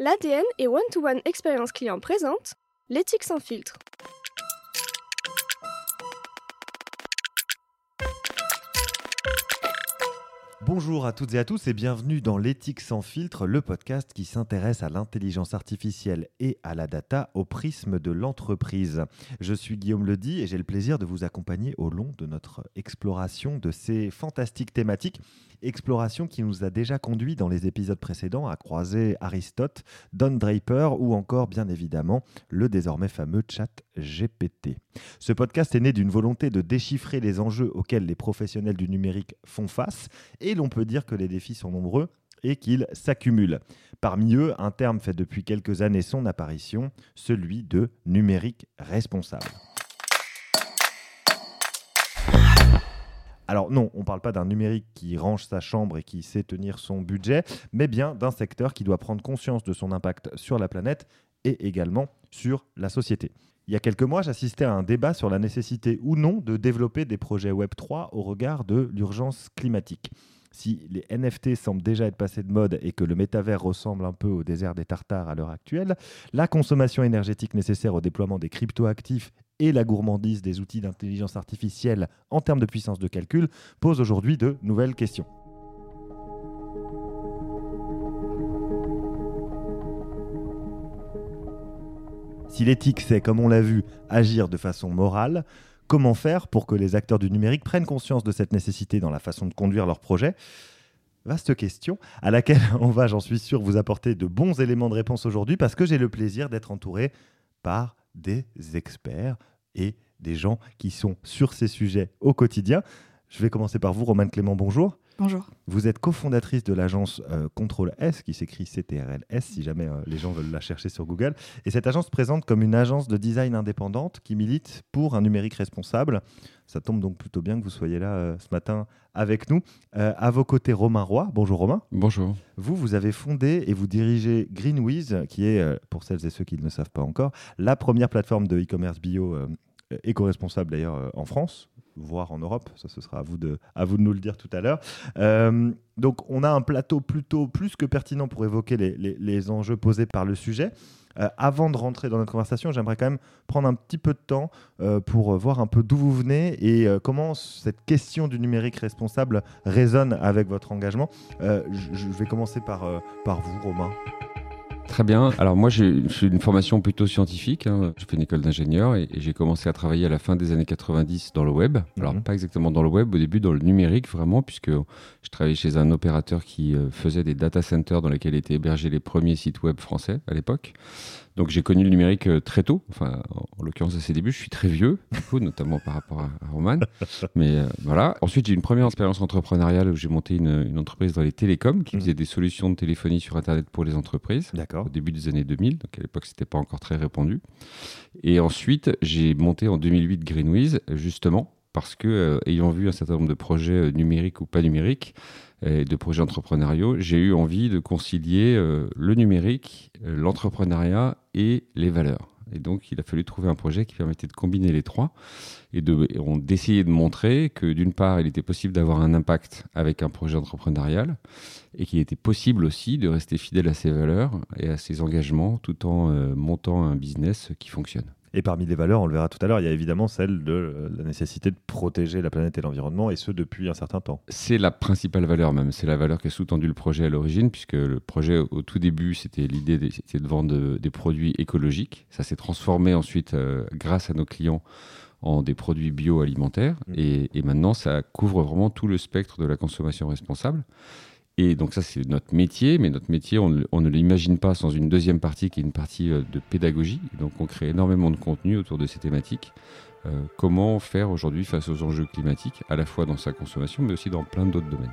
L'ADN et One-to-One Expérience Client présente l'éthique sans filtre. Bonjour à toutes et à tous et bienvenue dans l'éthique sans filtre, le podcast qui s'intéresse à l'intelligence artificielle et à la data au prisme de l'entreprise. Je suis Guillaume Ledy et j'ai le plaisir de vous accompagner au long de notre exploration de ces fantastiques thématiques exploration qui nous a déjà conduit dans les épisodes précédents à croiser Aristote, Don Draper ou encore bien évidemment le désormais fameux chat GPT. Ce podcast est né d'une volonté de déchiffrer les enjeux auxquels les professionnels du numérique font face et l'on peut dire que les défis sont nombreux et qu'ils s'accumulent. Parmi eux, un terme fait depuis quelques années son apparition, celui de numérique responsable. Alors non, on ne parle pas d'un numérique qui range sa chambre et qui sait tenir son budget, mais bien d'un secteur qui doit prendre conscience de son impact sur la planète et également sur la société. Il y a quelques mois, j'assistais à un débat sur la nécessité ou non de développer des projets Web3 au regard de l'urgence climatique. Si les NFT semblent déjà être passés de mode et que le métavers ressemble un peu au désert des Tartares à l'heure actuelle, la consommation énergétique nécessaire au déploiement des cryptoactifs et la gourmandise des outils d'intelligence artificielle en termes de puissance de calcul posent aujourd'hui de nouvelles questions. Si l'éthique c'est, comme on l'a vu, agir de façon morale, comment faire pour que les acteurs du numérique prennent conscience de cette nécessité dans la façon de conduire leur projet Vaste question à laquelle on va, j'en suis sûr, vous apporter de bons éléments de réponse aujourd'hui parce que j'ai le plaisir d'être entouré par des experts et des gens qui sont sur ces sujets au quotidien. Je vais commencer par vous, Romane Clément, bonjour. Bonjour. Vous êtes cofondatrice de l'agence euh, Control S, qui s'écrit CTRL-S, si jamais euh, les gens veulent la chercher sur Google. Et cette agence se présente comme une agence de design indépendante qui milite pour un numérique responsable. Ça tombe donc plutôt bien que vous soyez là euh, ce matin avec nous. à vos côtés, Romain Roy. Bonjour Romain. Bonjour. Vous, vous avez fondé et vous dirigez Greenwiz, qui est, pour celles et ceux qui ne le savent pas encore, la première plateforme de e-commerce bio éco-responsable d'ailleurs en France voire en Europe. Ça, ce sera à vous de, à vous de nous le dire tout à l'heure. Euh, donc, on a un plateau plutôt plus que pertinent pour évoquer les, les, enjeux posés par le sujet. Euh, avant de rentrer dans notre conversation, j'aimerais quand même prendre un petit peu de temps euh, pour voir un peu d'où vous venez et comment cette question du numérique responsable résonne avec votre engagement. je vais commencer par, par vous, Romain. Très bien. Alors moi, j'ai une formation plutôt scientifique. Hein. J'ai fait une école d'ingénieur et, j'ai commencé à travailler à la fin des années 90 dans le web. Alors mhm. pas exactement dans le web, au début dans le numérique vraiment, puisque je travaillais chez un opérateur qui euh, faisait des data centers dans lesquels étaient hébergés les premiers sites web français à l'époque. Donc j'ai connu le numérique euh, très tôt, enfin en l'occurrence à ses débuts, je suis très vieux, du coup, notamment par rapport à, Roman. Mais euh, voilà. Ensuite j'ai une première expérience entrepreneuriale où j'ai monté une, entreprise dans les télécoms qui mhm. faisait des solutions de téléphonie sur Internet pour les entreprises. D'accord. Au début des années 2000, donc à l'époque c'était pas encore très répandu. Et ensuite j'ai monté en 2008 Greenwiz, justement parce que euh, ayant vu un certain nombre de projets numériques ou pas numériques, de projets entrepreneuriaux, j'ai eu envie de concilier euh, le numérique, euh, l'entrepreneuriat et les valeurs. Et donc, il a fallu trouver un projet qui permettait de combiner les trois et d'essayer de, de montrer que d'une part, il était possible d'avoir un impact avec un projet entrepreneurial et qu'il était possible aussi de rester fidèle à ses valeurs et à ses engagements tout en euh, montant un business qui fonctionne. Et parmi les valeurs, on le verra tout à l'heure, il y a évidemment celle de euh, la nécessité de protéger la planète et l'environnement, et ce depuis un certain temps. C'est la principale valeur même, c'est la valeur qui a sous-tendu le projet à l'origine, puisque le projet au tout début, c'était l'idée de, de vendre des produits écologiques. Ça s'est transformé ensuite, euh, grâce à nos clients, en des produits bioalimentaires, mmh. et, et maintenant ça couvre vraiment tout le spectre de la consommation responsable. Et donc ça, c'est notre métier, mais notre métier, on, ne l'imagine pas sans une deuxième partie qui est une partie euh, de pédagogie. donc on crée énormément de contenu autour de ces thématiques. Euh, comment faire aujourd'hui face aux enjeux climatiques, à la fois dans sa consommation, mais aussi dans plein d'autres domaines.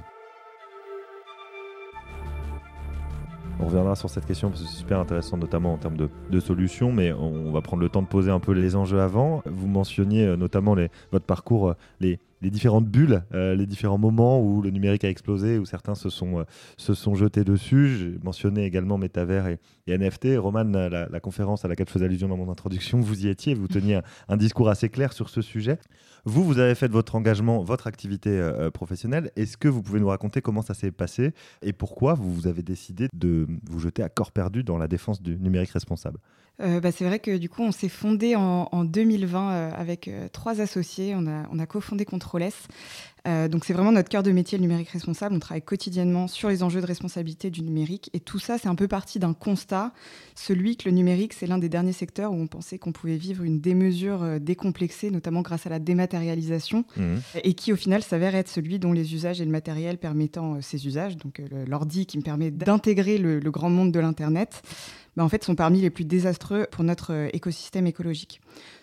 On reviendra sur cette question parce que c'est super intéressant, notamment en termes de, solutions, mais on va prendre le temps de poser un peu les enjeux avant. Vous mentionniez euh, notamment votre parcours, les, les différentes bulles, les différents moments où le numérique a explosé, où certains se sont, se sont jetés dessus. J'ai mentionné également Métavers et, NFT. Roman, la, conférence à laquelle je faisais allusion dans mon introduction, vous y étiez, vous teniez un discours assez clair sur ce sujet. Vous, vous avez fait votre engagement, votre activité euh, euh, professionnelle. Est-ce que vous pouvez nous raconter comment ça s'est passé et pourquoi vous, avez décidé de vous jeter à corps perdu dans la défense du numérique responsable? Euh, bah, c'est vrai que du coup, on s'est fondé en, 2020 avec trois associés. On a, on a cofondé Controless. Euh, donc c'est vraiment notre cœur de métier, le numérique responsable. On travaille quotidiennement sur les enjeux de responsabilité du numérique. Et tout ça, c'est un peu parti d'un constat, celui que le numérique, c'est l'un des derniers secteurs où on pensait qu'on pouvait vivre une démesure euh, décomplexée, notamment grâce à la dématérialisation, mmh. et qui au final s'avère être celui dont les usages et le matériel permettant euh, ces usages, donc l'ordi qui me permet d'intégrer le, grand monde de l'Internet, bah, en fait, sont parmi les plus désastreux pour notre écosystème écologique.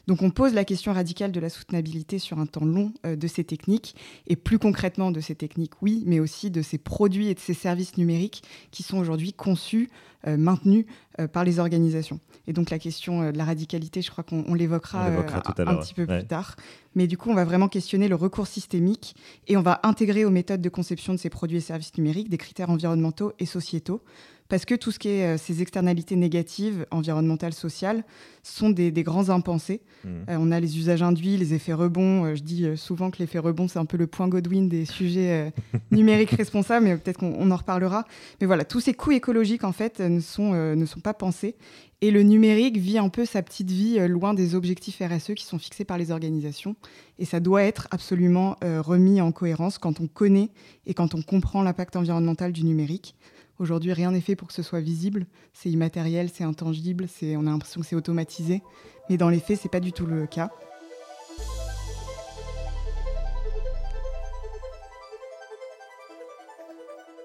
Donc on pose la question radicale de la soutenabilité sur un temps long euh, de ces techniques, et plus concrètement de ces techniques, oui, mais aussi de ces produits et de ces services numériques qui sont aujourd'hui conçus, euh, maintenus euh, par les organisations. Et donc la question de la radicalité, je crois qu'on l'évoquera un petit peu plus tard. Mais du coup, on va vraiment questionner le recours systémique et on va intégrer aux méthodes de conception de ces produits et services numériques des critères environnementaux et sociétaux parce que tout ce qui est euh, ces externalités négatives, environnementales, sociales, sont des, grands impensés. Mmh. Euh, on a les usages induits, les effets rebonds. Euh, je dis souvent que l'effet rebond, c'est un peu le point Godwin des sujets numériques responsables, mais peut-être qu'on en reparlera. Mais voilà, tous ces coûts écologiques, en fait, ne sont, ne sont pas pensés. Et le numérique vit un peu sa petite vie loin des objectifs RSE qui sont fixés par les organisations. Et ça doit être absolument remis en cohérence quand on connaît et quand on comprend l'impact environnemental du numérique. Aujourd'hui, rien n'est fait pour que ce soit visible. C'est immatériel, c'est intangible, on a l'impression que c'est automatisé. Mais dans les faits, ce n'est pas du tout le cas.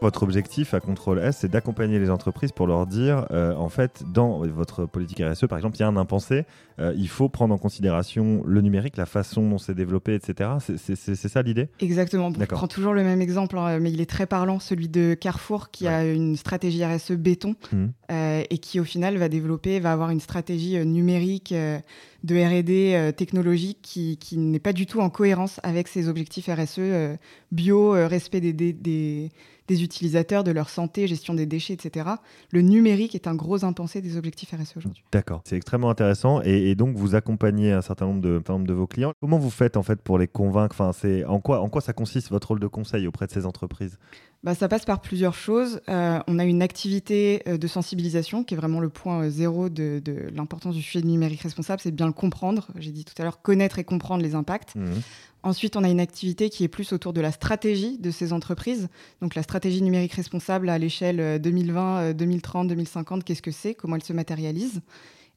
Votre objectif à Contrôle S, c'est d'accompagner les entreprises pour leur dire, euh, en fait, dans votre politique RSE, par exemple, il y a un impensé, euh, il faut prendre en considération le numérique, la façon dont c'est développé, etc. C'est ça l'idée? Exactement. je prends toujours le même exemple, hein, mais il est très parlant, celui de Carrefour, qui a une stratégie RSE béton mmh. euh, et qui, au final, va développer, va avoir une stratégie numérique de R&D technologique qui, qui n'est pas du tout en cohérence avec ses objectifs RSE bio, respect des, des des utilisateurs, de leur santé, gestion des déchets, etc. Le numérique est un gros impensé des objectifs RSE aujourd'hui. D'accord, c'est extrêmement intéressant. Et, donc, vous accompagnez un certain nombre de, vos clients. Comment vous faites en fait pour les convaincre? Enfin, en, quoi, en quoi ça consiste votre rôle de conseil auprès de ces entreprises? Bah, ça passe par plusieurs choses. Euh, on a une activité euh, de sensibilisation qui est vraiment le point euh, zéro de, l'importance du sujet de numérique responsable, c'est bien le comprendre. J'ai dit tout à l'heure, connaître et comprendre les impacts. Mmh. Ensuite, on a une activité qui est plus autour de la stratégie de ces entreprises. Donc la stratégie numérique responsable à l'échelle 2020, 2030, 2050, qu'est-ce que c'est? Comment elle se matérialise?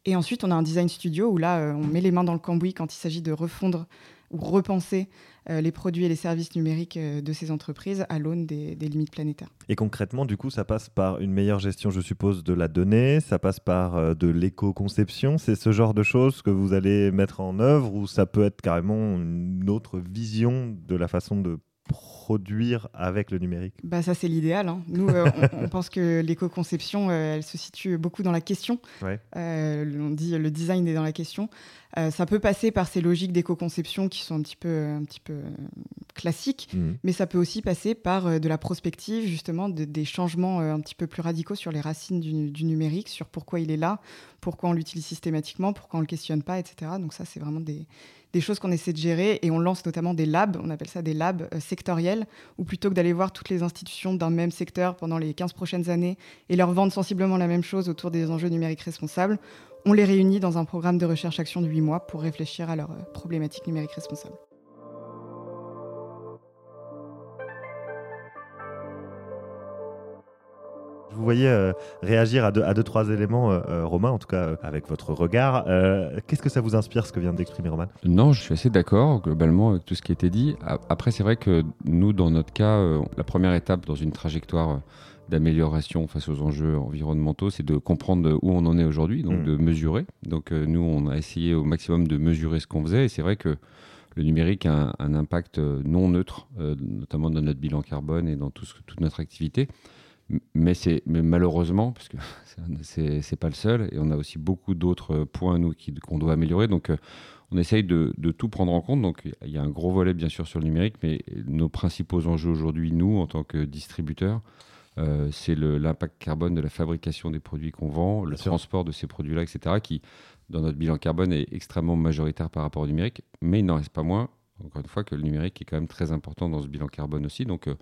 Et ensuite, on a un design studio où là, on met les mains dans le cambouis quand il s'agit de refondre ou repenser euh, les produits et les services numériques euh, de ces entreprises à l'aune des, limites planétaires. Et concrètement, du coup, ça passe par une meilleure gestion, je suppose, de la donnée, ça passe par euh, de l'éco-conception, c'est ce genre de choses que vous allez mettre en œuvre ou ça peut être carrément une autre vision de la façon de produire avec le numérique? Bah Ça, c'est l'idéal. Hein. Nous, on, pense que l'éco-conception, elle se situe beaucoup dans la question. on dit le design est dans la question. Euh, ça peut passer par ces logiques d'éco-conception qui sont un petit peu, un petit peu euh, classiques, mhm. mais ça peut aussi passer par euh, de la prospective, justement, des changements un petit peu plus radicaux sur les racines du, numérique, sur pourquoi il est là, pourquoi on l'utilise systématiquement, pourquoi on ne le questionne pas, etc. Donc ça, c'est vraiment des, des choses qu'on essaie de gérer et on lance notamment des labs, on appelle ça des labs sectoriels, où plutôt que d'aller voir toutes les institutions d'un même secteur pendant les 15 prochaines années et leur vendre sensiblement la même chose autour des enjeux numériques responsables, on les réunit dans un programme de recherche-action de 8 mois pour réfléchir à leurs euh, problématiques numériques responsables. Je vous voyais euh, réagir à deux, trois éléments, euh, Romain, en tout cas avec votre regard. Qu'est-ce que ça vous inspire, ce que vient d'exprimer Romain? Non, je suis assez d'accord globalement avec tout ce qui a été dit. Après, c'est vrai que nous, dans notre cas, la première étape dans une trajectoire d'amélioration face aux enjeux environnementaux, c'est de comprendre où on en est aujourd'hui, donc mm. de mesurer. Donc euh, nous, on a essayé au maximum de mesurer ce qu'on faisait, et c'est vrai que le numérique a un, impact euh, non neutre, euh, notamment dans notre bilan carbone et dans toute notre activité. Mais, mais malheureusement, parce que c'est pas le seul, et on a aussi beaucoup d'autres points nous qu'on doit améliorer. Donc on essaye de, tout prendre en compte. Donc, il y a un gros volet, bien sûr, sur le numérique, mais nos principaux enjeux aujourd'hui, nous, en tant que distributeurs, euh, c'est l'impact carbone de la fabrication des produits qu'on vend, le transport de ces produits-là, etc., qui, dans notre bilan carbone, est extrêmement majoritaire par rapport au numérique. Mais il n'en reste pas moins encore une fois, que le numérique est quand même très important dans ce bilan carbone aussi. Donc, euh,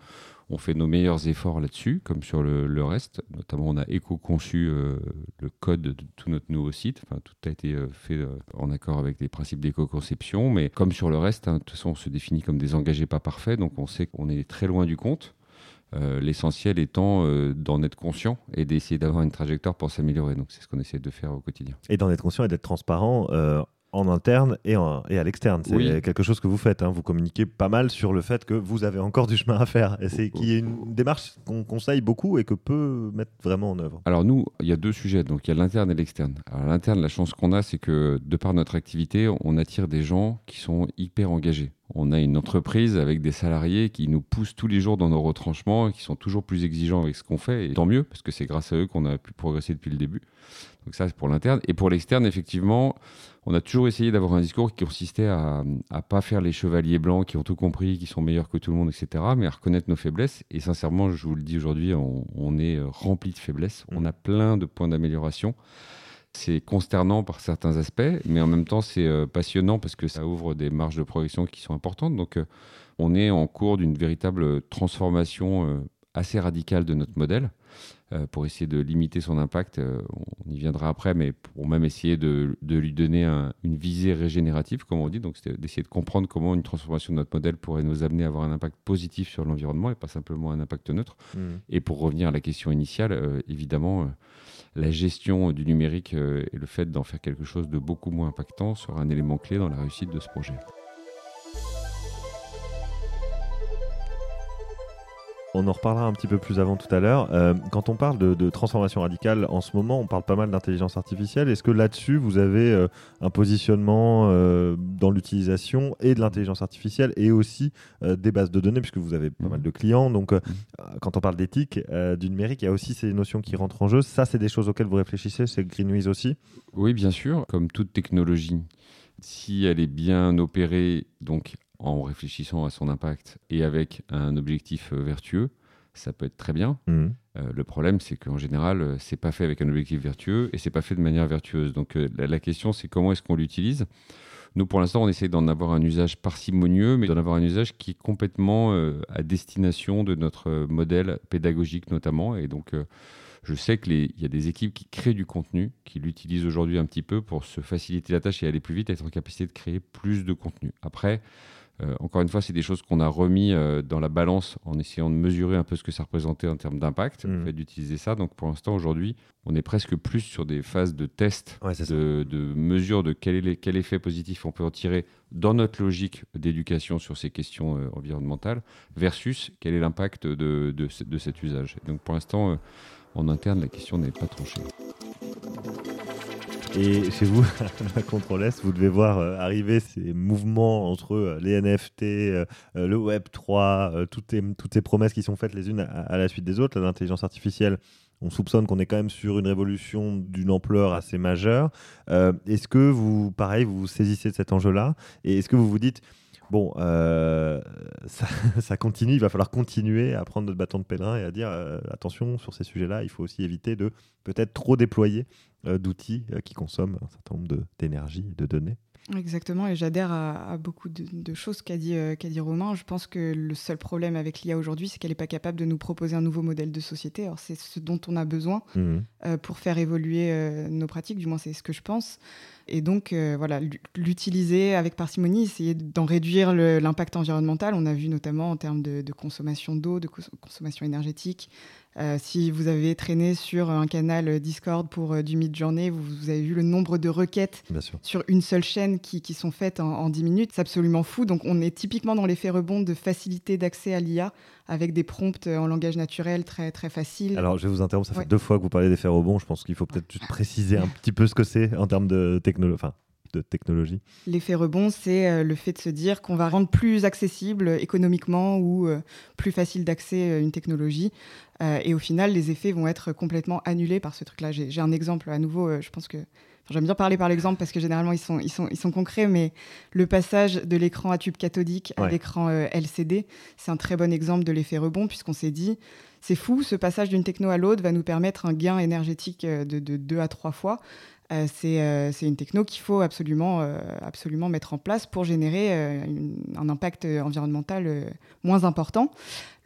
on fait nos meilleurs efforts là-dessus, comme sur le, reste. Notamment, on a éco-conçu euh, le code de tout notre nouveau site. Enfin, tout a été euh, fait en accord avec les principes d'éco-conception. Mais comme sur le reste, hein, de toute façon, on se définit comme des engagés pas parfaits. Donc, on sait qu'on est très loin du compte. L'essentiel étant d'en être conscient et d'essayer d'avoir une trajectoire pour s'améliorer. Donc c'est ce qu'on essaie de faire au quotidien. Et d'en être conscient et d'être transparent en interne et, et à l'externe. C'est quelque chose que vous faites. Hein. Vous communiquez pas mal sur le fait que vous avez encore du chemin à faire. Et c'est qui est une démarche qu'on conseille beaucoup et que peut mettre vraiment en œuvre. Alors nous, il y a deux sujets. Donc il y a l'interne et l'externe. Alors l'interne, la chance qu'on a, c'est que de par notre activité, on attire des gens qui sont hyper engagés. On a une entreprise avec des salariés qui nous poussent tous les jours dans nos retranchements et qui sont toujours plus exigeants avec ce qu'on fait. Et tant mieux, parce que c'est grâce à eux qu'on a pu progresser depuis le début. Donc ça, c'est pour l'interne. Et pour l'externe, effectivement, on a toujours essayé d'avoir un discours qui consistait à ne pas faire les chevaliers blancs qui ont tout compris, qui sont meilleurs que tout le monde, etc., mais à reconnaître nos faiblesses. Et sincèrement, je vous le dis aujourd'hui, on, est rempli de faiblesses. On a plein de points d'amélioration. C'est consternant par certains aspects, mais en même temps, c'est euh, passionnant parce que ça ouvre des marges de progression qui sont importantes. Donc, euh, on est en cours d'une véritable transformation euh, assez radicale de notre modèle pour essayer de limiter son impact. on y viendra après, mais pour même essayer de, lui donner une visée régénérative, comme on dit. Donc, c'est d'essayer de comprendre comment une transformation de notre modèle pourrait nous amener à avoir un impact positif sur l'environnement et pas simplement un impact neutre. Mmh. Et pour revenir à la question initiale, évidemment, la gestion du numérique euh, et le fait d'en faire quelque chose de beaucoup moins impactant sera un élément clé dans la réussite de ce projet. On en reparlera un petit peu plus avant tout à l'heure. Euh, quand on parle de, transformation radicale, en ce moment, on parle pas mal d'intelligence artificielle. Est-ce que là-dessus, vous avez euh, un positionnement euh, dans l'utilisation et de l'intelligence artificielle et aussi des bases de données, puisque vous avez pas mal de clients. Donc, quand on parle d'éthique, du numérique, il y a aussi ces notions qui rentrent en jeu. Ça, c'est des choses auxquelles vous réfléchissez. C'est Greenwiz aussi? Oui, bien sûr. Comme toute technologie, si elle est bien opérée, donc en réfléchissant à son impact et avec un objectif euh, vertueux, ça peut être très bien. Mmh. Euh, le problème, c'est qu'en général, euh, c'est pas fait avec un objectif vertueux et c'est pas fait de manière vertueuse. Donc la, question, c'est comment est-ce qu'on l'utilise? Nous, pour l'instant, on essaie d'en avoir un usage parcimonieux, mais d'en avoir un usage qui est complètement à destination de notre modèle pédagogique notamment. Et donc, je sais qu'il y a des équipes qui créent du contenu, qui l'utilisent aujourd'hui un petit peu pour se faciliter la tâche et aller plus vite, être en capacité de créer plus de contenu. Après, euh, encore une fois, c'est des choses qu'on a remis euh, dans la balance en essayant de mesurer un peu ce que ça représentait en termes d'impact, le mmh. fait d'utiliser ça. Donc pour l'instant, aujourd'hui, on est presque plus sur des phases de test, de, mesure de quel, est quel, effet positif on peut en tirer dans notre logique d'éducation sur ces questions euh, environnementales, versus quel est l'impact de, de, cet usage. donc pour l'instant, en interne, la question n'est pas tranchée. Et chez vous, à Control S, vous devez voir euh, arriver ces mouvements entre euh, les NFT, euh, le Web 3, toutes, les, toutes ces promesses qui sont faites les unes à, la suite des autres. L'intelligence artificielle, on soupçonne qu'on est quand même sur une révolution d'une ampleur assez majeure. est-ce que vous, pareil, vous vous saisissez de cet enjeu-là? Et est-ce que vous vous dites, bon, ça, ça, continue, il va falloir continuer à prendre notre bâton de pèlerin et à dire, attention, sur ces sujets-là, il faut aussi éviter de peut-être trop déployer euh, d'outils euh, qui consomment un certain nombre d'énergie, de, données. Exactement, et j'adhère à, beaucoup de, choses qu'a dit, euh, dit Romain. Je pense que le seul problème avec l'IA aujourd'hui, c'est qu'elle n'est pas capable de nous proposer un nouveau modèle de société. Alors c'est ce dont on a besoin mmh. pour faire évoluer nos pratiques, du moins c'est ce que je pense. Et donc, voilà, l'utiliser avec parcimonie, essayer d'en réduire l'impact environnemental. On a vu notamment en termes de, de consommation d'eau, de consommation énergétique, euh, si vous avez traîné sur un canal Discord pour euh, du mid-journée, vous, avez vu le nombre de requêtes sur une seule chaîne qui, sont faites en, 10 minutes. C'est absolument fou. Donc on est typiquement dans l'effet rebond de facilité d'accès à l'IA avec des prompts en langage naturel très, très faciles. Alors je vais vous interrompre, ça fait deux fois que vous parlez d'effet rebond. Je pense qu'il faut peut-être juste préciser un petit peu ce que c'est en termes de technologie. Enfin, de technologie L'effet rebond, c'est le fait de se dire qu'on va rendre plus accessible économiquement ou plus facile d'accès une technologie. et au final, les effets vont être complètement annulés par ce truc-là. J'ai un exemple à nouveau, je pense que J'aime bien parler par l'exemple parce que généralement ils sont, ils, sont, ils sont concrets, mais le passage de l'écran à tube cathodique à l'écran euh, LCD, c'est un très bon exemple de l'effet rebond puisqu'on s'est dit, c'est fou, ce passage d'une techno à l'autre va nous permettre un gain énergétique euh, de, de deux à trois fois. Euh, c'est une techno qu'il faut absolument, absolument mettre en place pour générer un impact environnemental moins important.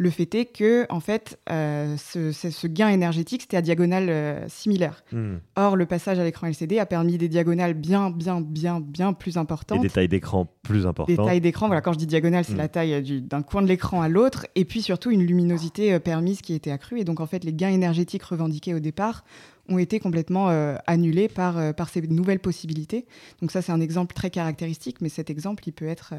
Le fait est que, en fait, euh, ce, gain énergétique, c'était à diagonale euh, similaire. Hmm. Or, le passage à l'écran LCD a permis des diagonales bien, bien, bien, bien plus importantes. Et des tailles d'écran plus importantes. Des tailles d'écran, voilà, quand je dis diagonale, c'est hmm. la taille d'un coin de l'écran à l'autre. Et puis surtout, une luminosité euh, permise qui était accrue. Et donc, en fait, les gains énergétiques revendiqués au départ ont été complètement annulés par, par ces nouvelles possibilités. Donc ça, c'est un exemple très caractéristique, mais cet exemple, il peut être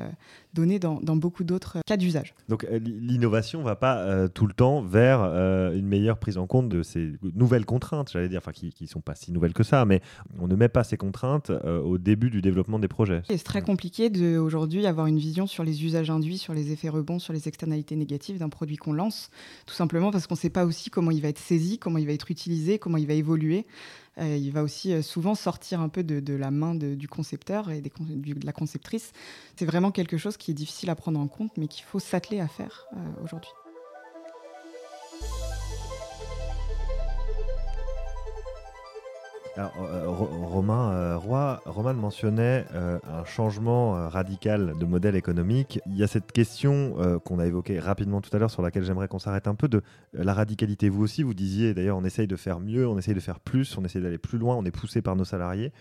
donné dans, dans beaucoup d'autres cas d'usage. Donc l'innovation va pas euh, tout le temps vers euh, une meilleure prise en compte de ces nouvelles contraintes, j'allais dire, enfin qui ne sont pas si nouvelles que ça, mais on ne met pas ces contraintes euh, au début du développement des projets. C'est très compliqué d'aujourd'hui avoir une vision sur les usages induits, sur les effets rebonds, sur les externalités négatives d'un produit qu'on lance, tout simplement parce qu'on ne sait pas aussi comment il va être saisi, comment il va être utilisé, comment il va évoluer. Il va aussi souvent sortir un peu de, la main du concepteur et de la conceptrice. C'est vraiment quelque chose qui est difficile à prendre en compte, mais qu'il faut s'atteler à faire aujourd'hui. Euh, Romain euh, Roy, Roman mentionnait euh, un changement radical de modèle économique. Il y a cette question qu'on a évoquée rapidement tout à l'heure, sur laquelle j'aimerais qu'on s'arrête un peu, de la radicalité. Vous aussi, vous disiez d'ailleurs, on essaye de faire mieux, on essaye de faire plus, on essaye d'aller plus loin, on est poussé par nos salariés.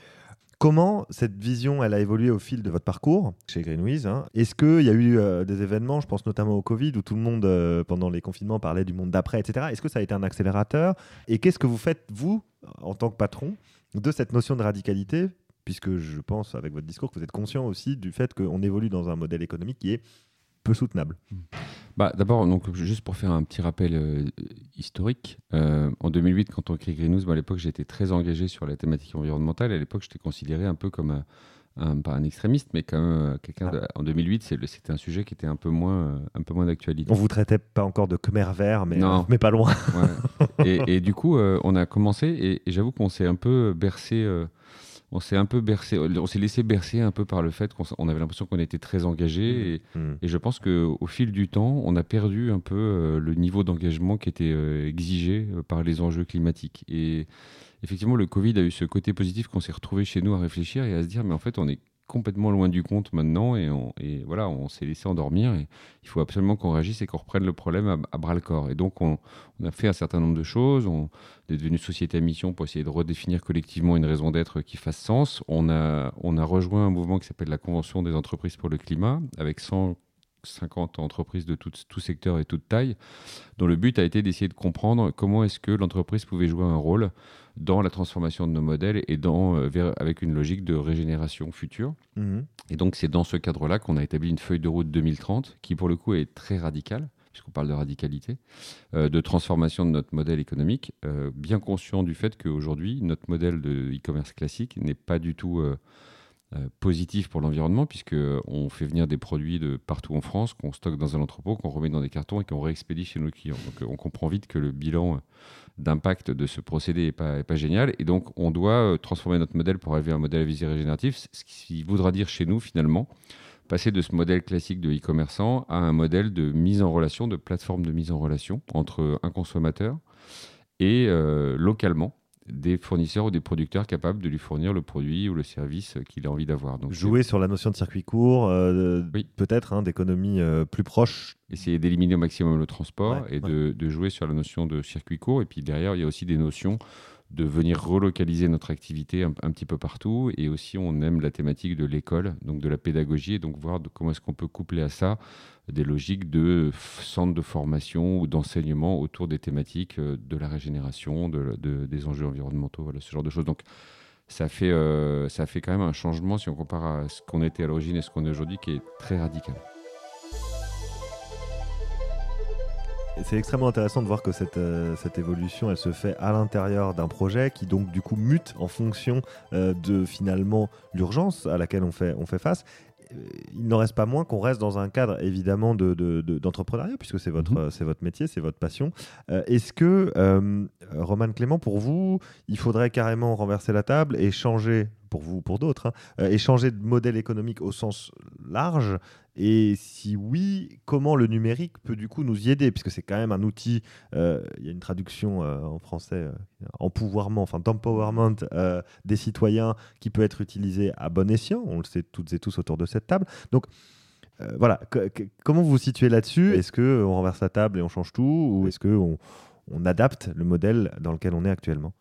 Comment cette vision, elle a évolué au fil de votre parcours chez Greenwiz hein? Est-ce qu'il y a eu des événements, je pense notamment au Covid, où tout le monde, pendant les confinements, parlait du monde d'après, etc. Est-ce que ça a été un accélérateur? Et qu'est-ce que vous faites, vous, en tant que patron, de cette notion de radicalité, puisque je pense, avec votre discours, que vous êtes conscient aussi du fait qu'on évolue dans un modèle économique qui est peu soutenable. Bah, D'abord, juste pour faire un petit rappel euh, historique, euh, en 2008, quand on crée Greenhouse, moi, à l'époque, j'étais très engagé sur la thématique environnementale. À l'époque, j'étais considéré un peu comme un, pas un extrémiste, mais quand même euh, quelqu'un. Ah. En 2008, c'était un sujet qui était un peu moins, un peu moins d'actualité. On vous traitait pas encore de Khmer vert, mais, mais pas loin. et, du coup, on a commencé, et, et j'avoue qu'on s'est un peu bercé on s'est un peu bercé, on s'est laissé bercer un peu par le fait qu'on avait l'impression qu'on était très engagé mmh. Mmh. et, je pense qu'au fil du temps, on a perdu un peu euh, le niveau d'engagement qui était euh, exigé euh, par les enjeux climatiques. Et effectivement, le Covid a eu ce côté positif qu'on s'est retrouvé chez nous à réfléchir et à se dire, mais en fait, on est complètement loin du compte maintenant et, on, et voilà, on s'est laissé endormir. Et il faut absolument qu'on réagisse et qu'on reprenne le problème à, bras le corps. Et donc, on, a fait un certain nombre de choses. On est devenu société à mission pour essayer de redéfinir collectivement une raison d'être qui fasse sens. On a, on a rejoint un mouvement qui s'appelle la Convention des entreprises pour le climat avec 150 entreprises de tout, tout secteur et toute taille, dont le but a été d'essayer de comprendre comment est-ce que l'entreprise pouvait jouer un rôle dans la transformation de nos modèles et dans, euh, avec une logique de régénération future. Mhm. Et donc, c'est dans ce cadre-là qu'on a établi une feuille de route 2030 qui, pour le coup, est très radicale puisqu'on parle de radicalité, euh, de transformation de notre modèle économique, euh, bien conscient du fait qu'aujourd'hui, notre modèle de e-commerce classique n'est pas du tout positif pour l'environnement, puisqu'on fait venir des produits de partout en France, qu'on stocke dans un entrepôt, qu'on remet dans des cartons et qu'on réexpédie chez nos clients. Donc on comprend vite que le bilan d'impact de ce procédé n'est pas, pas, génial. Et donc, on doit euh, transformer notre modèle pour arriver à un modèle à visée régénérative, ce qui voudra dire chez nous, finalement, passer de ce modèle classique de e-commerçant à un modèle de mise en relation, de plateforme de mise en relation entre un consommateur et euh, localement des fournisseurs ou des producteurs capables de lui fournir le produit ou le service qu'il a envie d'avoir. Donc, Jouer sur la notion de circuit court, euh, peut-être hein, d'économie euh, plus proche. Essayer d'éliminer au maximum le transport et De, de, jouer sur la notion de circuit court. Et puis derrière, il y a aussi des notions de venir relocaliser notre activité un, petit peu partout. Et aussi, on aime la thématique de l'école, donc de la pédagogie, et donc voir comment est-ce qu'on peut coupler à ça des logiques de centres de formation ou d'enseignement autour des thématiques euh, de la régénération, de, des enjeux environnementaux, voilà, ce genre de choses. Donc, ça fait, euh, ça fait quand même un changement si on compare à ce qu'on était à l'origine et ce qu'on est aujourd'hui, qui est très radical. C'est extrêmement intéressant de voir que cette, euh, cette évolution, elle se fait à l'intérieur d'un projet qui donc du coup mute en fonction euh, de finalement l'urgence à laquelle on fait, on fait face. Euh, il n'en reste pas moins qu'on reste dans un cadre évidemment d'entrepreneuriat, de, de, puisque c'est votre, mhm. c'est votre métier, c'est votre passion. Est-ce que, Roman Clément, pour vous, il faudrait carrément renverser la table et changer pour vous ou pour d'autres, hein, et changer de modèle économique au sens large et si oui, comment le numérique peut du coup nous y aider? Puisque c'est quand même un outil, euh, il y a une traduction euh, en français, euh, enfin d'empowerment des citoyens qui peut être utilisé à bon escient, on le sait toutes et tous autour de cette table. Donc voilà, comment vous vous situez là-dessus? Est-ce qu'on renverse la table et on change tout? Ou est-ce qu'on on adapte le modèle dans lequel on est actuellement?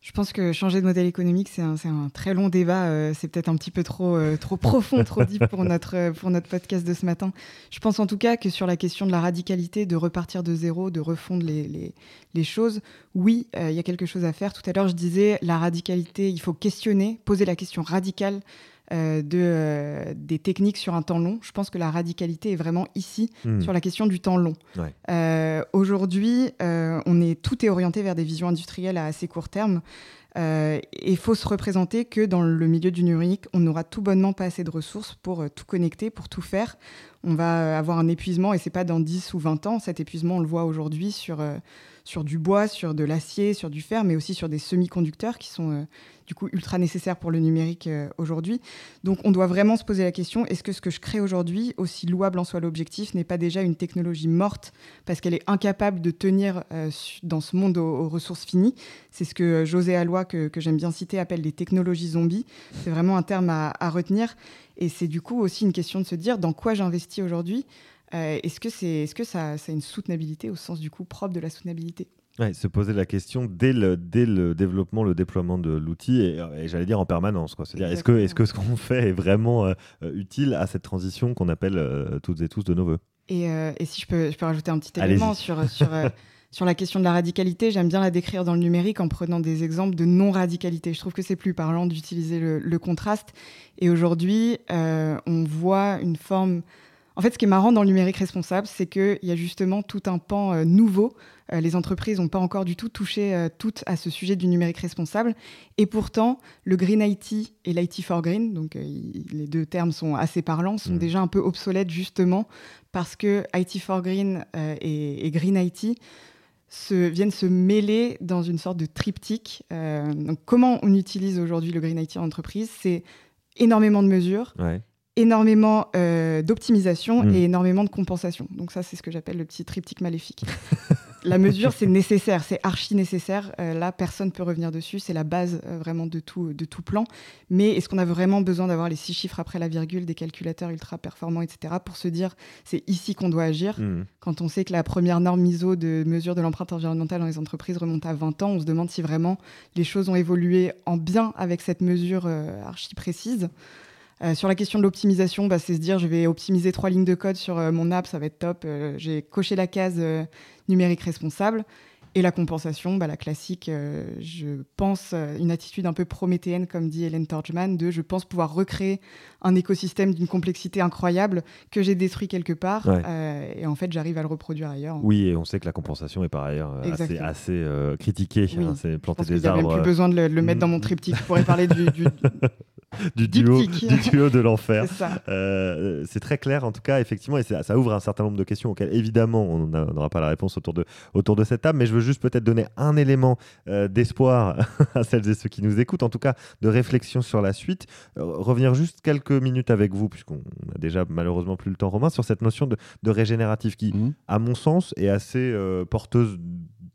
Je pense que changer de modèle économique, c'est un, très long débat. Euh, c'est peut-être un petit peu trop, euh, trop profond, trop deep pour notre, euh, pour notre podcast de ce matin. Je pense en tout cas que sur la question de la radicalité, de repartir de zéro, de refondre les, les choses, oui, il y a quelque chose à faire. Tout à l'heure, je disais, la radicalité, il faut questionner, poser la question radicale euh, de, euh, des techniques sur un temps long. Je pense que la radicalité est vraiment ici hmm. sur la question du temps long. Euh, aujourd'hui, on est tout est orienté vers des visions industrielles à assez court terme. et il faut se représenter que dans le milieu du numérique, on n'aura tout bonnement pas assez de ressources pour tout connecter, pour tout faire. On va avoir un épuisement, et c'est pas dans 10 ou 20 ans. Cet épuisement, on le voit aujourd'hui sur, sur du bois, sur de l'acier, sur du fer, mais aussi sur des semi-conducteurs qui sont du coup ultra nécessaire pour le numérique euh, aujourd'hui. Donc on doit vraiment se poser la question, est-ce que ce que je crée aujourd'hui, aussi louable en soit l'objectif, n'est pas déjà une technologie morte parce qu'elle est incapable de tenir euh, dans ce monde aux, ressources finies? C'est ce que euh, José Alloy, que, j'aime bien citer, appelle les technologies zombies. C'est vraiment un terme à, retenir. Et c'est du coup aussi une question de se dire dans quoi j'investis aujourd'hui? Est-ce que, c'est, est-ce que ça, ça a une soutenabilité au sens du coup propre de la soutenabilité? Se poser la question dès le, dès le développement, le déploiement de l'outil, et, j'allais dire en permanence. C'est-à-dire, est-ce que, est -ce que ce qu'on fait est vraiment euh, euh, utile à cette transition qu'on appelle euh, toutes et tous de nos voeux? Et, et, si je peux, je peux rajouter un petit élément sur, sur, sur la question de la radicalité, j'aime bien la décrire dans le numérique en prenant des exemples de non-radicalité. Je trouve que c'est plus parlant d'utiliser le, le, contraste. Et aujourd'hui, on voit une forme... En fait, ce qui est marrant dans le numérique responsable, c'est qu'il y a justement tout un pan nouveau euh, les entreprises n'ont pas encore du tout touché euh, toutes à ce sujet du numérique responsable. Et pourtant, le Green IT et l'IT for Green, donc euh, les deux termes sont assez parlants, sont mm. déjà un peu obsolètes justement parce que IT for Green et, Green IT se, viennent se mêler dans une sorte de triptyque. donc comment on utilise aujourd'hui le Green IT en entreprise? C'est énormément de mesures, énormément d'optimisation mm. et énormément de compensation. Donc ça, c'est ce que j'appelle le petit triptyque maléfique. la mesure, c'est nécessaire, c'est archi nécessaire. Euh, là, personne ne peut revenir dessus. C'est la base euh, vraiment de tout, de tout plan. Mais est-ce qu'on a vraiment besoin d'avoir les six chiffres après la virgule, des calculateurs ultra performants, etc., pour se dire c'est ici qu'on doit agir mmh. Quand on sait que la première norme MISO de mesure de l'empreinte environnementale dans les entreprises remonte à 20 ans, on se demande si vraiment les choses ont évolué en bien avec cette mesure euh, archi précise. Sur la question de l'optimisation, bah, c'est se dire je vais optimiser trois lignes de code sur mon app, ça va être top. J'ai coché la case numérique responsable. Et la compensation, bah, la classique, euh, je pense, euh, une attitude un peu prométhéenne, comme dit Hélène Torgman, de je pense pouvoir recréer un écosystème d'une complexité incroyable que j'ai détruit quelque part. Euh, et en fait, j'arrive à le reproduire ailleurs. Oui, et on sait que la compensation est par ailleurs assez, assez critiquée. Hein, c'est planter des arbres. A même plus besoin de le, mettre dans mon triptyque. Je pourrais parler du, du, du duo, du de l'enfer. Euh, c'est très clair en tout cas, effectivement, et ça, ouvre un certain nombre de questions auxquelles évidemment on n'aura pas la réponse autour de, autour de cette table, mais je veux juste peut-être donner un élément euh, d'espoir à celles et ceux qui nous écoutent, en tout cas de réflexion sur la suite. Euh, revenir juste quelques minutes avec vous, puisqu'on a déjà malheureusement plus le temps, Romain, sur cette notion de, régénératif qui, mmh. à mon sens, est assez porteuse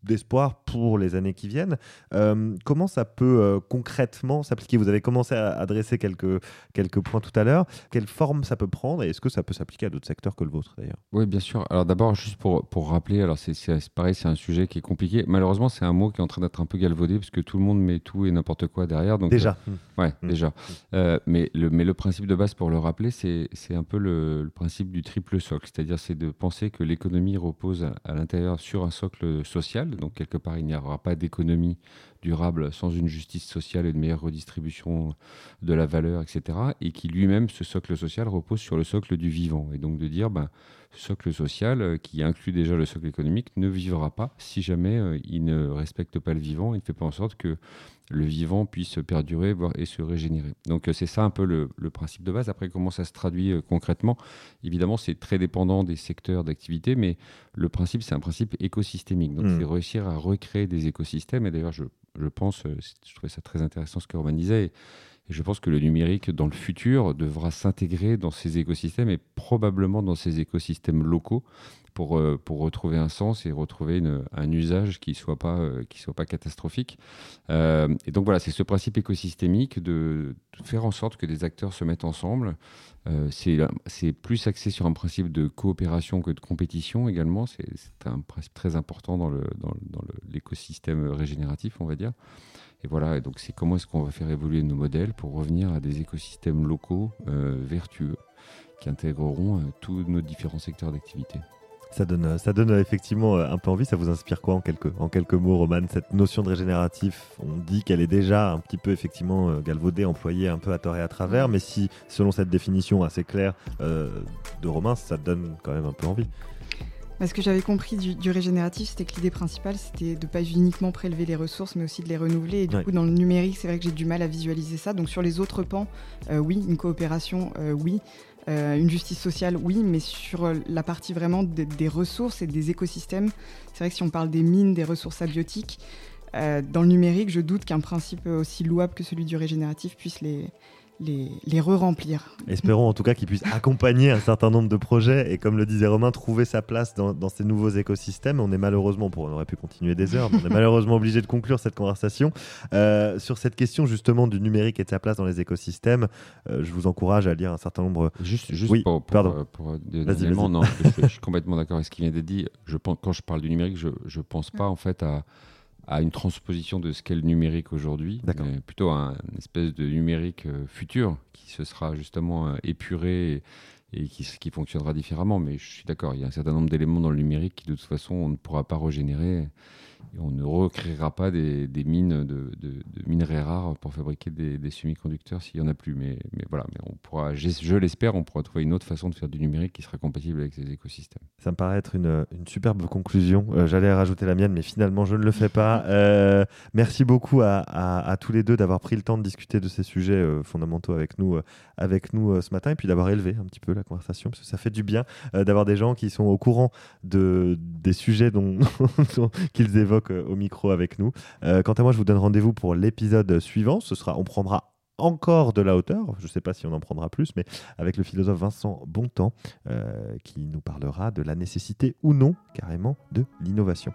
d'espoir pour les années qui viennent. Euh, comment ça peut euh, concrètement s'appliquer? Vous avez commencé à adresser quelques, quelques points tout à l'heure. Quelle forme ça peut prendre et est-ce que ça peut s'appliquer à d'autres secteurs que le vôtre d'ailleurs? Oui, bien sûr. Alors d'abord, juste pour, pour rappeler, alors c'est pareil, c'est un sujet qui est compliqué. Malheureusement, c'est un mot qui est en train d'être un peu galvaudé parce que tout le monde met tout et n'importe quoi derrière. Donc, déjà. Euh, ouais, mmh. déjà. Mmh. mais, le, mais le principe de base, pour le rappeler, c'est un peu le, principe du triple socle. C'est-à-dire, c'est de penser que l'économie repose à l'intérieur sur un socle social Donc, quelque part, il n'y aura pas d'économie durable sans une justice sociale et une meilleure redistribution de la valeur, etc. Et qui lui-même, ce socle social, repose sur le socle du vivant. Et donc de dire, ben, ce socle social, euh, qui inclut déjà le socle économique, ne vivra pas si jamais euh, il ne respecte pas le vivant, il ne fait pas en sorte que le vivant puisse perdurer et se régénérer. Donc euh, c'est ça un peu le, principe de base. Après, comment ça se traduit concrètement? Évidemment, c'est très dépendant des secteurs d'activité, mais le principe, c'est un principe écosystémique. Donc mmh. c'est réussir à recréer des écosystèmes. Et d'ailleurs, je je pense, euh, je trouvais ça très intéressant ce que Roman disait. Et, je pense que le numérique, dans le futur, devra s'intégrer dans ces écosystèmes et probablement dans ces écosystèmes locaux pour, euh, pour retrouver un sens et retrouver un usage qui ne soit, pas, euh, soit pas catastrophique. et donc voilà, c'est ce principe écosystémique de, faire en sorte que des acteurs se mettent ensemble. c'est plus axé sur un principe de coopération que de compétition également. C'est un principe très important dans l'écosystème régénératif, on va dire. Et voilà, et donc c'est comment est-ce qu'on va faire évoluer nos modèles pour revenir à des écosystèmes locaux euh, vertueux qui intégreront euh, tous nos différents secteurs d'activité. Ça donne, ça donne effectivement euh, un peu envie. Ça vous inspire quoi en quelques, en quelques mots, Roman Cette notion de régénératif, on dit qu'elle est déjà un petit peu effectivement galvaudée, employée un peu à tort et à travers. Mais si, selon cette définition assez claire de Romain, ça donne quand même un peu envie. Ce que j'avais compris du, régénératif, c'était que l'idée principale, c'était de pas uniquement prélever les ressources, mais aussi de les renouveler. Et du coup, dans le numérique, c'est vrai que j'ai du mal à visualiser ça. Donc sur les autres pans, euh, oui, une coopération, euh, oui. Euh, une justice sociale, oui, mais sur la partie vraiment des ressources et des écosystèmes, c'est vrai que si on parle des mines, des ressources abiotiques, dans le numérique, je doute qu'un principe aussi louable que celui du régénératif puisse les, les, les re-remplir. Espérons en tout cas qu'il puisse accompagner un certain nombre de projets et comme le disait Romain, trouver sa place dans, ces nouveaux écosystèmes. On est malheureusement, pour, on aurait pu continuer des heures, mais on est malheureusement obligé de conclure cette conversation. Euh, sur cette question justement du numérique et de sa place dans les écosystèmes, euh, je vous encourage à lire un certain nombre... Juste, juste oui, pour, pardon. pour, non, je, suis complètement d'accord avec ce qui vient d'être dit. Je pense, quand je parle du numérique, je ne pense pas en fait à à une transposition de ce qu'est le numérique aujourd'hui, mais plutôt à une espèce de numérique euh, futur qui se sera justement euh, épuré et, qui, qui, fonctionnera différemment. Mais je suis d'accord, il y a un certain nombre d'éléments dans le numérique qui de toute façon on ne pourra pas régénérer on ne recréera pas des, mines de, minerais rares pour fabriquer des, semi-conducteurs s'il n'y en a plus. Mais, voilà, mais on pourra, je, l'espère, on pourra trouver une autre façon de faire du numérique qui sera compatible avec ces écosystèmes. Ça me paraît être une, superbe conclusion. Euh, j'allais rajouter la mienne, mais finalement, je ne le fais pas. Euh, merci beaucoup à, tous les deux d'avoir pris le temps de discuter de ces sujets euh, fondamentaux avec nous, avec nous ce matin et puis d'avoir élevé un petit peu la conversation parce que ça fait du bien d'avoir des gens qui sont au courant de, des sujets dont qu'ils évoquent euh, au micro avec nous. Euh, quant à moi, je vous donne rendez-vous pour l'épisode suivant. Ce sera, on prendra encore de la hauteur, je ne sais pas si on en prendra plus, mais avec le philosophe Vincent Bontemps, euh, qui nous parlera de la nécessité ou non, carrément, de l'innovation.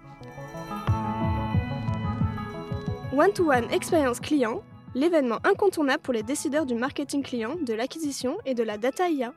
One-to-one expérience client, l'événement incontournable pour les décideurs du marketing client, de l'acquisition et de la data IA.